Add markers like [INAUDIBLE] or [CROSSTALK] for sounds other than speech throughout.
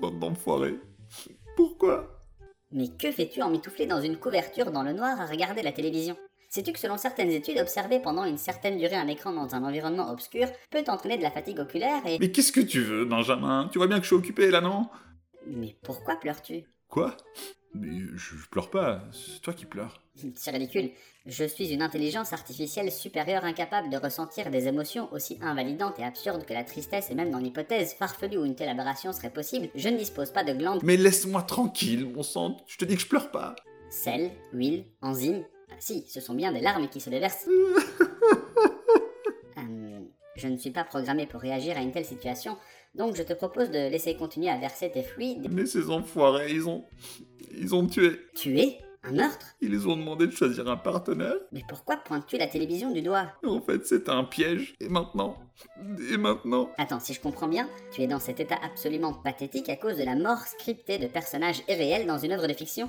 Bande d'enfoirés. Pourquoi? Mais que fais-tu emmitouflé dans une couverture dans le noir à regarder la télévision? Sais-tu que selon certaines études, observer pendant une certaine durée un écran dans un environnement obscur peut entraîner de la fatigue oculaire et... Mais qu'est-ce que tu veux, Benjamin? Tu vois bien que je suis occupé là, non? Mais pourquoi pleures-tu? Quoi? Mais je, je pleure pas, c'est toi qui pleures. C'est ridicule. Je suis une intelligence artificielle supérieure incapable de ressentir des émotions aussi invalidantes et absurdes que la tristesse et même dans l'hypothèse farfelue où une telle aberration serait possible, je ne dispose pas de glandes Mais laisse-moi tranquille, mon sang, je te dis que je pleure pas. sel, huile, enzymes. Ah, si, ce sont bien des larmes qui se déversent. Euh, [LAUGHS] je ne suis pas programmé pour réagir à une telle situation, donc je te propose de laisser continuer à verser tes fluides. Mais ces enfoirés, ils ont... Ils ont tué. Tuer Un meurtre Ils les ont demandé de choisir un partenaire. Mais pourquoi pointes-tu la télévision du doigt En fait, c'était un piège. Et maintenant? Et maintenant? Attends, si je comprends bien, tu es dans cet état absolument pathétique à cause de la mort scriptée de personnages irréels dans une œuvre de fiction?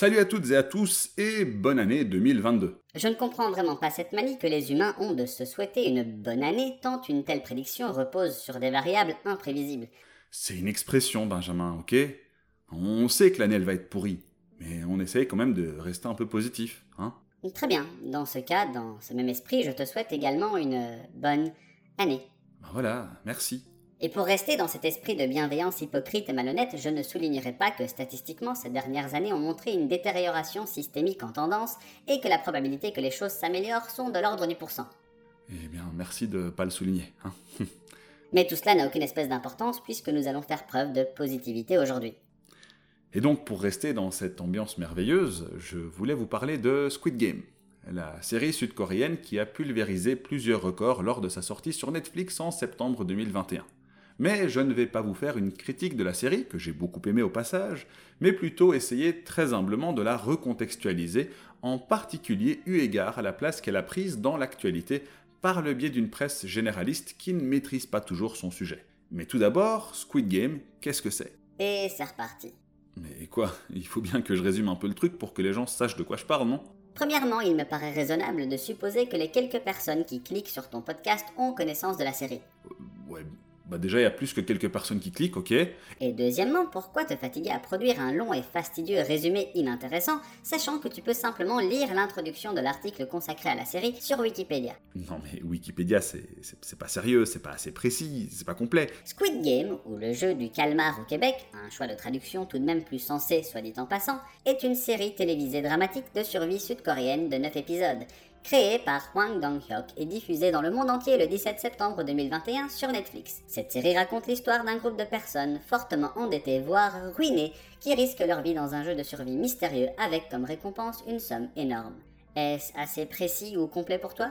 Salut à toutes et à tous et bonne année 2022. Je ne comprends vraiment pas cette manie que les humains ont de se souhaiter une bonne année tant une telle prédiction repose sur des variables imprévisibles. C'est une expression, Benjamin, ok? On sait que l'année elle va être pourrie, mais on essaye quand même de rester un peu positif, hein? Très bien, dans ce cas, dans ce même esprit, je te souhaite également une bonne année. Ben voilà, merci. Et pour rester dans cet esprit de bienveillance hypocrite et malhonnête, je ne soulignerai pas que statistiquement ces dernières années ont montré une détérioration systémique en tendance et que la probabilité que les choses s'améliorent sont de l'ordre du pourcent. Eh bien, merci de pas le souligner, hein [LAUGHS] Mais tout cela n'a aucune espèce d'importance puisque nous allons faire preuve de positivité aujourd'hui. Et donc, pour rester dans cette ambiance merveilleuse, je voulais vous parler de Squid Game, la série sud-coréenne qui a pulvérisé plusieurs records lors de sa sortie sur Netflix en septembre 2021. Mais je ne vais pas vous faire une critique de la série, que j'ai beaucoup aimée au passage, mais plutôt essayer très humblement de la recontextualiser, en particulier eu égard à la place qu'elle a prise dans l'actualité par le biais d'une presse généraliste qui ne maîtrise pas toujours son sujet. Mais tout d'abord, Squid Game, qu'est-ce que c'est? Et c'est reparti. Mais quoi? Il faut bien que je résume un peu le truc pour que les gens sachent de quoi je parle, non? Premièrement, il me paraît raisonnable de supposer que les quelques personnes qui cliquent sur ton podcast ont connaissance de la série. Ouais, bah déjà il y a plus que quelques personnes qui cliquent, ok. Et deuxièmement, pourquoi te fatiguer à produire un long et fastidieux résumé inintéressant, sachant que tu peux simplement lire l'introduction de l'article consacré à la série sur Wikipédia? Non mais Wikipédia c'est pas sérieux, c'est pas assez précis, c'est pas complet. Squid Game, ou le jeu du calmar au Québec, un choix de traduction tout de même plus sensé, soit dit en passant, est une série télévisée dramatique de survie sud-coréenne de 9 épisodes, créée par Hwang Dong-hyuk et diffusée dans le monde entier le 17 septembre 2021 sur Netflix. Cette série raconte l'histoire d'un groupe de personnes fortement endettées, voire ruinées, qui risquent leur vie dans un jeu de survie mystérieux avec comme récompense une somme énorme. Est-ce assez précis ou complet pour toi?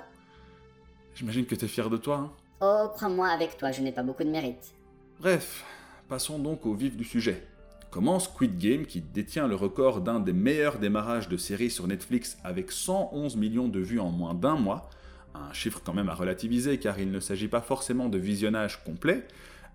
J'imagine que t'es fier de toi, hein Oh, crois-moi, avec toi, je n'ai pas beaucoup de mérite. Bref, passons donc au vif du sujet. Comment Squid Game, qui détient le record d'un des meilleurs démarrages de série sur Netflix avec 111 millions de vues en moins d'un mois, un chiffre quand même à relativiser car il ne s'agit pas forcément de visionnage complet,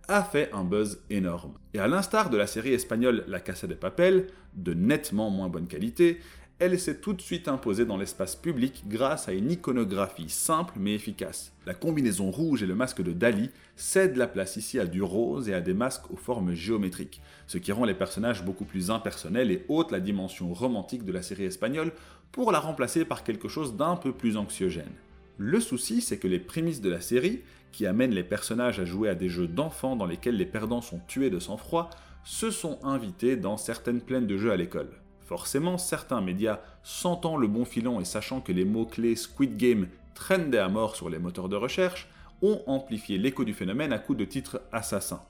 a fait un buzz énorme. Et à l'instar de la série espagnole La Casa de Papel, de nettement moins bonne qualité, elle s'est tout de suite imposée dans l'espace public grâce à une iconographie simple mais efficace. La combinaison rouge et le masque de Dali cèdent la place ici à du rose et à des masques aux formes géométriques, ce qui rend les personnages beaucoup plus impersonnels et ôte la dimension romantique de la série espagnole pour la remplacer par quelque chose d'un peu plus anxiogène. Le souci, c'est que les prémices de la série, qui amènent les personnages à jouer à des jeux d'enfants dans lesquels les perdants sont tués de sang-froid, se sont invités dans certaines plaines de jeux à l'école. Forcément, certains médias, sentant le bon filon et sachant que les mots-clés Squid Game trendaient à mort sur les moteurs de recherche, ont amplifié l'écho du phénomène à coups de titres assassins.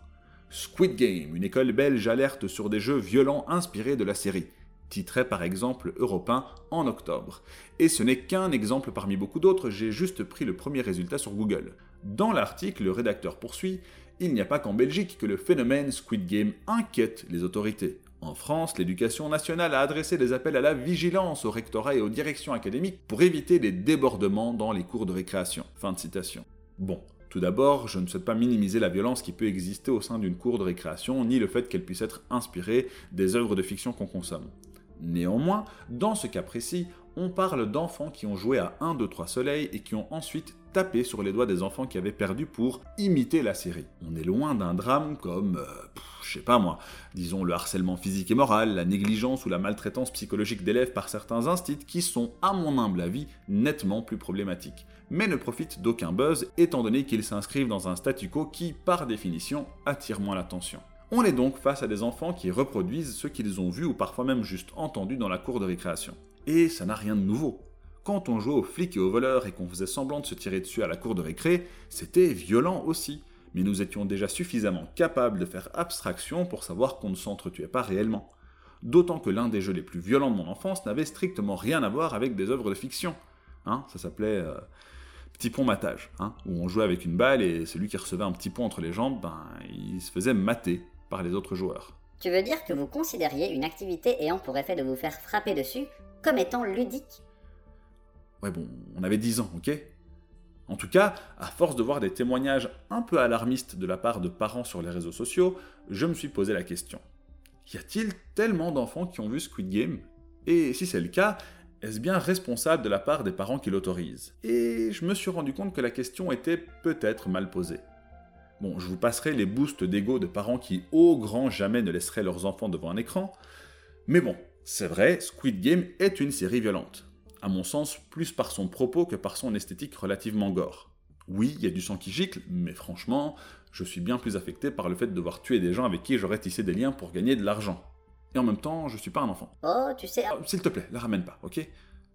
Squid Game, une école belge alerte sur des jeux violents inspirés de la série, titrait par exemple Europe 1 en octobre. Et ce n'est qu'un exemple parmi beaucoup d'autres, j'ai juste pris le premier résultat sur Google. Dans l'article, le rédacteur poursuit Il n'y a pas qu'en Belgique que le phénomène Squid Game inquiète les autorités. En France, l'éducation nationale a adressé des appels à la vigilance au rectorat et aux directions académiques pour éviter les débordements dans les cours de récréation. Fin de citation. Bon, Tout d'abord, je ne souhaite pas minimiser la violence qui peut exister au sein d'une cour de récréation, ni le fait qu'elle puisse être inspirée des œuvres de fiction qu'on consomme. Néanmoins, dans ce cas précis, on parle d'enfants qui ont joué à 1, 2, 3 soleils et qui ont ensuite tapé sur les doigts des enfants qui avaient perdu pour imiter la série. On est loin d'un drame comme, euh, je sais pas moi, disons le harcèlement physique et moral, la négligence ou la maltraitance psychologique d'élèves par certains instits qui sont, à mon humble avis, nettement plus problématiques, mais ne profitent d'aucun buzz étant donné qu'ils s'inscrivent dans un statu quo qui, par définition, attire moins l'attention. On est donc face à des enfants qui reproduisent ce qu'ils ont vu ou parfois même juste entendu dans la cour de récréation. Et ça n'a rien de nouveau. Quand on jouait aux flics et aux voleurs et qu'on faisait semblant de se tirer dessus à la cour de récré, c'était violent aussi. Mais nous étions déjà suffisamment capables de faire abstraction pour savoir qu'on ne s'entretuait pas réellement. D'autant que l'un des jeux les plus violents de mon enfance n'avait strictement rien à voir avec des œuvres de fiction. Hein, ça s'appelait euh, Petit pont matage, hein, où on jouait avec une balle et celui qui recevait un petit pont entre les jambes, ben, il se faisait mater par les autres joueurs. Tu veux dire que vous considériez une activité ayant pour effet de vous faire frapper dessus comme étant ludique? Ouais, bon, on avait 10 ans, ok? En tout cas, à force de voir des témoignages un peu alarmistes de la part de parents sur les réseaux sociaux, je me suis posé la question. Y a-t-il tellement d'enfants qui ont vu Squid Game? Et si c'est le cas, est-ce bien responsable de la part des parents qui l'autorisent? Et je me suis rendu compte que la question était peut-être mal posée. Bon, je vous passerai les boosts d'ego de parents qui, au grand jamais, ne laisseraient leurs enfants devant un écran. Mais bon, c'est vrai, Squid Game est une série violente à mon sens, plus par son propos que par son esthétique relativement gore. Oui, il y a du sang qui gicle, mais franchement, je suis bien plus affecté par le fait de devoir tuer des gens avec qui j'aurais tissé des liens pour gagner de l'argent. Et en même temps, je suis pas un enfant. Oh, tu sais. Oh, S'il te plaît, la ramène pas, ok?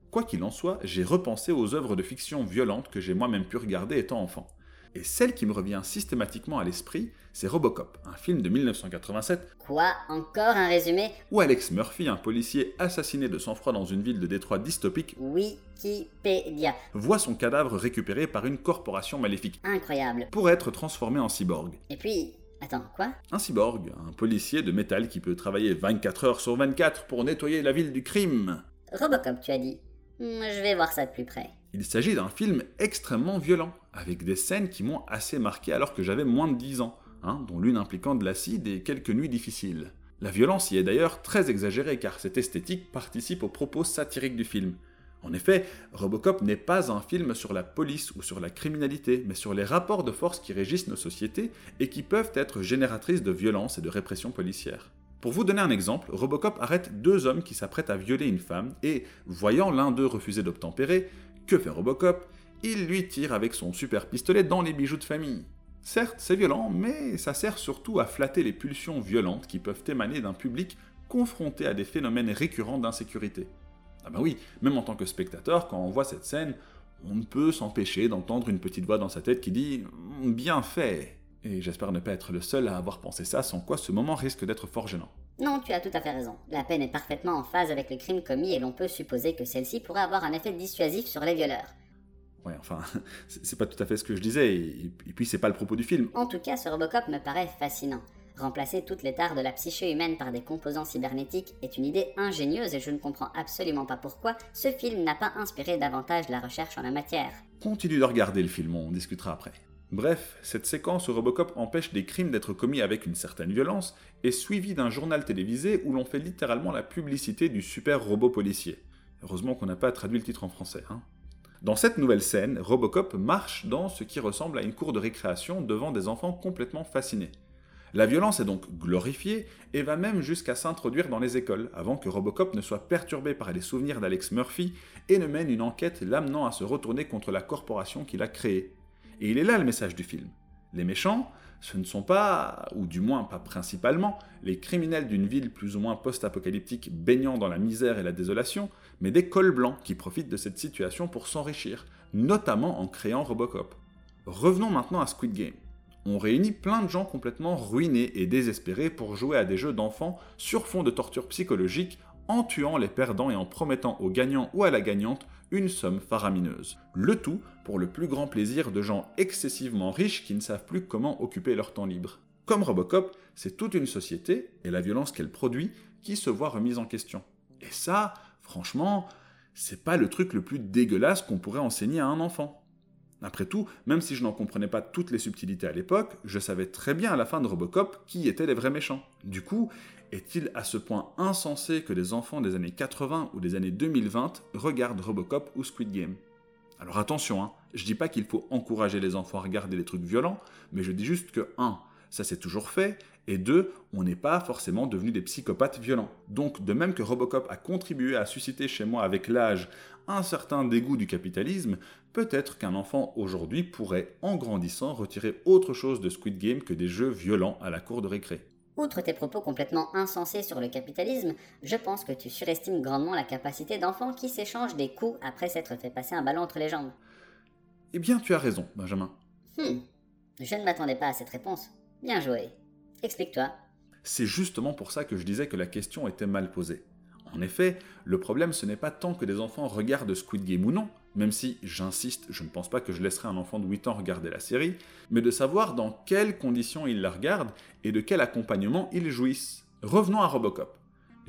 Quoi qu'il en soit, j'ai repensé aux œuvres de fiction violentes que j'ai moi-même pu regarder étant enfant. Et celle qui me revient systématiquement à l'esprit, c'est Robocop, un film de 1987. Quoi Encore un résumé? Où Alex Murphy, un policier assassiné de sang-froid dans une ville de Détroit dystopique, Wikipédia, voit son cadavre récupéré par une corporation maléfique. Incroyable. Pour être transformé en cyborg. Et puis, attends, quoi? Un cyborg, un policier de métal qui peut travailler 24 heures sur 24 pour nettoyer la ville du crime. Robocop, tu as dit. Je vais voir ça de plus près. Il s'agit d'un film extrêmement violent, avec des scènes qui m'ont assez marqué alors que j'avais moins de 10 ans, hein, dont l'une impliquant de l'acide et quelques nuits difficiles. La violence y est d'ailleurs très exagérée car cette esthétique participe aux propos satiriques du film. En effet, Robocop n'est pas un film sur la police ou sur la criminalité, mais sur les rapports de force qui régissent nos sociétés et qui peuvent être génératrices de violence et de répression policière. Pour vous donner un exemple, Robocop arrête deux hommes qui s'apprêtent à violer une femme et, voyant l'un d'eux refuser d'obtempérer, que fait Robocop? Il lui tire avec son super pistolet dans les bijoux de famille. Certes, c'est violent, mais ça sert surtout à flatter les pulsions violentes qui peuvent émaner d'un public confronté à des phénomènes récurrents d'insécurité. Ah bah oui, même en tant que spectateur, quand on voit cette scène, on ne peut s'empêcher d'entendre une petite voix dans sa tête qui dit ⁇ Bien fait !⁇ Et j'espère ne pas être le seul à avoir pensé ça, sans quoi ce moment risque d'être fort gênant. Non, tu as tout à fait raison. La peine est parfaitement en phase avec le crime commis et l'on peut supposer que celle-ci pourrait avoir un effet dissuasif sur les violeurs. Ouais, enfin, [LAUGHS] c'est pas tout à fait ce que je disais, et, puis c'est pas le propos du film. En tout cas, ce Robocop me paraît fascinant. Remplacer toutes les tares de la psyché humaine par des composants cybernétiques est une idée ingénieuse et je ne comprends absolument pas pourquoi ce film n'a pas inspiré davantage la recherche en la matière. Continue de regarder le film, on discutera après. Bref, cette séquence où Robocop empêche des crimes d'être commis avec une certaine violence est suivie d'un journal télévisé où l'on fait littéralement la publicité du super robot policier. Heureusement qu'on n'a pas traduit le titre en français. Hein. Dans cette nouvelle scène, Robocop marche dans ce qui ressemble à une cour de récréation devant des enfants complètement fascinés. La violence est donc glorifiée et va même jusqu'à s'introduire dans les écoles avant que Robocop ne soit perturbé par les souvenirs d'Alex Murphy et ne mène une enquête l'amenant à se retourner contre la corporation qu'il a créée, et il est là le message du film. Les méchants, ce ne sont pas, ou du moins pas principalement, les criminels d'une ville plus ou moins post-apocalyptique baignant dans la misère et la désolation, mais des cols blancs qui profitent de cette situation pour s'enrichir, notamment en créant Robocop. Revenons maintenant à Squid Game. On réunit plein de gens complètement ruinés et désespérés pour jouer à des jeux d'enfants sur fond de torture psychologique en tuant les perdants et en promettant aux gagnants ou à la gagnante une somme faramineuse. Le tout pour le plus grand plaisir de gens excessivement riches qui ne savent plus comment occuper leur temps libre. Comme Robocop, c'est toute une société, et la violence qu'elle produit, qui se voit remise en question. Et ça, franchement, c'est pas le truc le plus dégueulasse qu'on pourrait enseigner à un enfant. Après tout, même si je n'en comprenais pas toutes les subtilités à l'époque, je savais très bien à la fin de Robocop qui étaient les vrais méchants. Du coup, est-il à ce point insensé que les enfants des années 80 ou des années 2020 regardent Robocop ou Squid Game? Alors attention, hein, je dis pas qu'il faut encourager les enfants à regarder des trucs violents, mais je dis juste que 1. Ça s'est toujours fait, et 2. On n'est pas forcément devenus des psychopathes violents. Donc, de même que Robocop a contribué à susciter chez moi avec l'âge un certain dégoût du capitalisme, peut-être qu'un enfant aujourd'hui pourrait, en grandissant, retirer autre chose de Squid Game que des jeux violents à la cour de récré. Outre tes propos complètement insensés sur le capitalisme, je pense que tu surestimes grandement la capacité d'enfants qui s'échangent des coups après s'être fait passer un ballon entre les jambes. Eh bien, tu as raison, Benjamin. Hmm. Je ne m'attendais pas à cette réponse. Bien joué. Explique-toi. C'est justement pour ça que je disais que la question était mal posée. En effet, le problème ce n'est pas tant que des enfants regardent Squid Game ou non, même si, j'insiste, je ne pense pas que je laisserai un enfant de 8 ans regarder la série, mais de savoir dans quelles conditions ils la regardent et de quel accompagnement ils jouissent. Revenons à Robocop.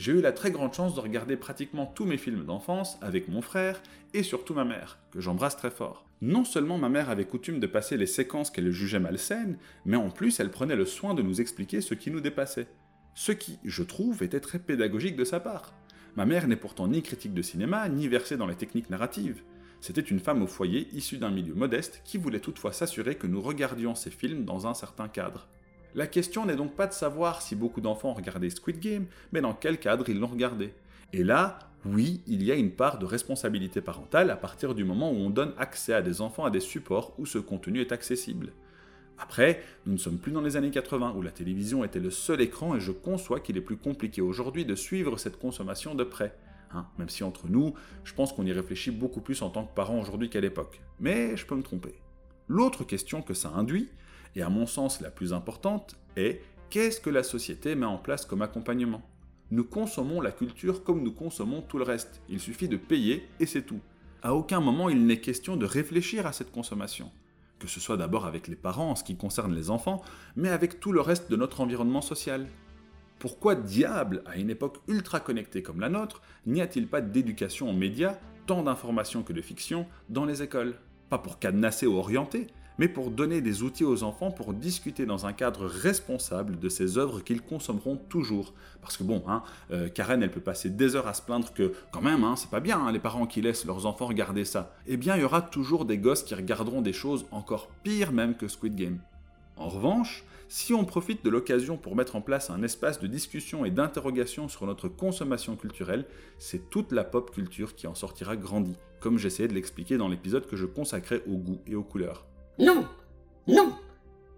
J'ai eu la très grande chance de regarder pratiquement tous mes films d'enfance avec mon frère et surtout ma mère, que j'embrasse très fort. Non seulement ma mère avait coutume de passer les séquences qu'elle jugeait malsaines, mais en plus elle prenait le soin de nous expliquer ce qui nous dépassait. Ce qui, je trouve, était très pédagogique de sa part. Ma mère n'est pourtant ni critique de cinéma, ni versée dans les techniques narratives. C'était une femme au foyer issue d'un milieu modeste qui voulait toutefois s'assurer que nous regardions ces films dans un certain cadre. La question n'est donc pas de savoir si beaucoup d'enfants regardaient Squid Game, mais dans quel cadre ils l'ont regardé. Et là, oui, il y a une part de responsabilité parentale à partir du moment où on donne accès à des enfants à des supports où ce contenu est accessible. Après, nous ne sommes plus dans les années 80 où la télévision était le seul écran et je conçois qu'il est plus compliqué aujourd'hui de suivre cette consommation de près. Hein, même si entre nous, je pense qu'on y réfléchit beaucoup plus en tant que parents aujourd'hui qu'à l'époque. Mais je peux me tromper. L'autre question que ça induit, et à mon sens la plus importante, est qu'est-ce que la société met en place comme accompagnement Nous consommons la culture comme nous consommons tout le reste. Il suffit de payer et c'est tout. À aucun moment il n'est question de réfléchir à cette consommation. Que ce soit d'abord avec les parents en ce qui concerne les enfants, mais avec tout le reste de notre environnement social. Pourquoi diable, à une époque ultra connectée comme la nôtre, n'y a-t-il pas d'éducation aux médias, tant d'informations que de fiction, dans les écoles? Pas pour cadenasser ou orienter, mais pour donner des outils aux enfants pour discuter dans un cadre responsable de ces œuvres qu'ils consommeront toujours. Parce que bon, hein, euh, Karen, elle peut passer des heures à se plaindre que, quand même, hein, c'est pas bien hein, les parents qui laissent leurs enfants regarder ça. Eh bien, il y aura toujours des gosses qui regarderont des choses encore pires même que Squid Game. En revanche, si on profite de l'occasion pour mettre en place un espace de discussion et d'interrogation sur notre consommation culturelle, c'est toute la pop culture qui en sortira grandie, comme j'essayais de l'expliquer dans l'épisode que je consacrais au goût et aux couleurs. Non Non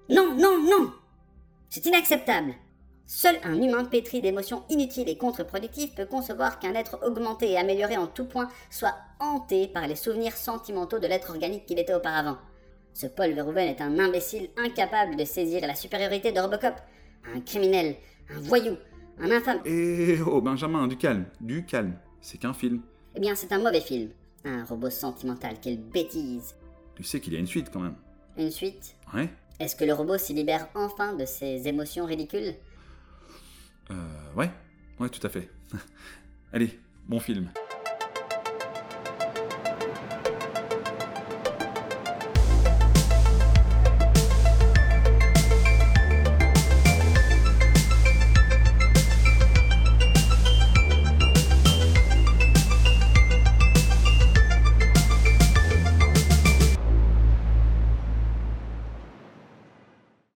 Non, non, non C'est inacceptable Seul un humain pétri d'émotions inutiles et contre-productives peut concevoir qu'un être augmenté et amélioré en tout point soit hanté par les souvenirs sentimentaux de l'être organique qu'il était auparavant. Ce Paul Verhoeven est un imbécile incapable de saisir la supériorité de Robocop, un criminel, un voyou, un infâme. Eh oh Benjamin, du calme, du calme, c'est qu'un film. Eh bien, c'est un mauvais film. Un robot sentimental, quelle bêtise. Tu sais qu'il y a une suite quand même. Une suite Ouais Est-ce que le robot s'y libère enfin de ses émotions ridicules? Euh, ouais, ouais, tout à fait. [LAUGHS] Allez, bon film.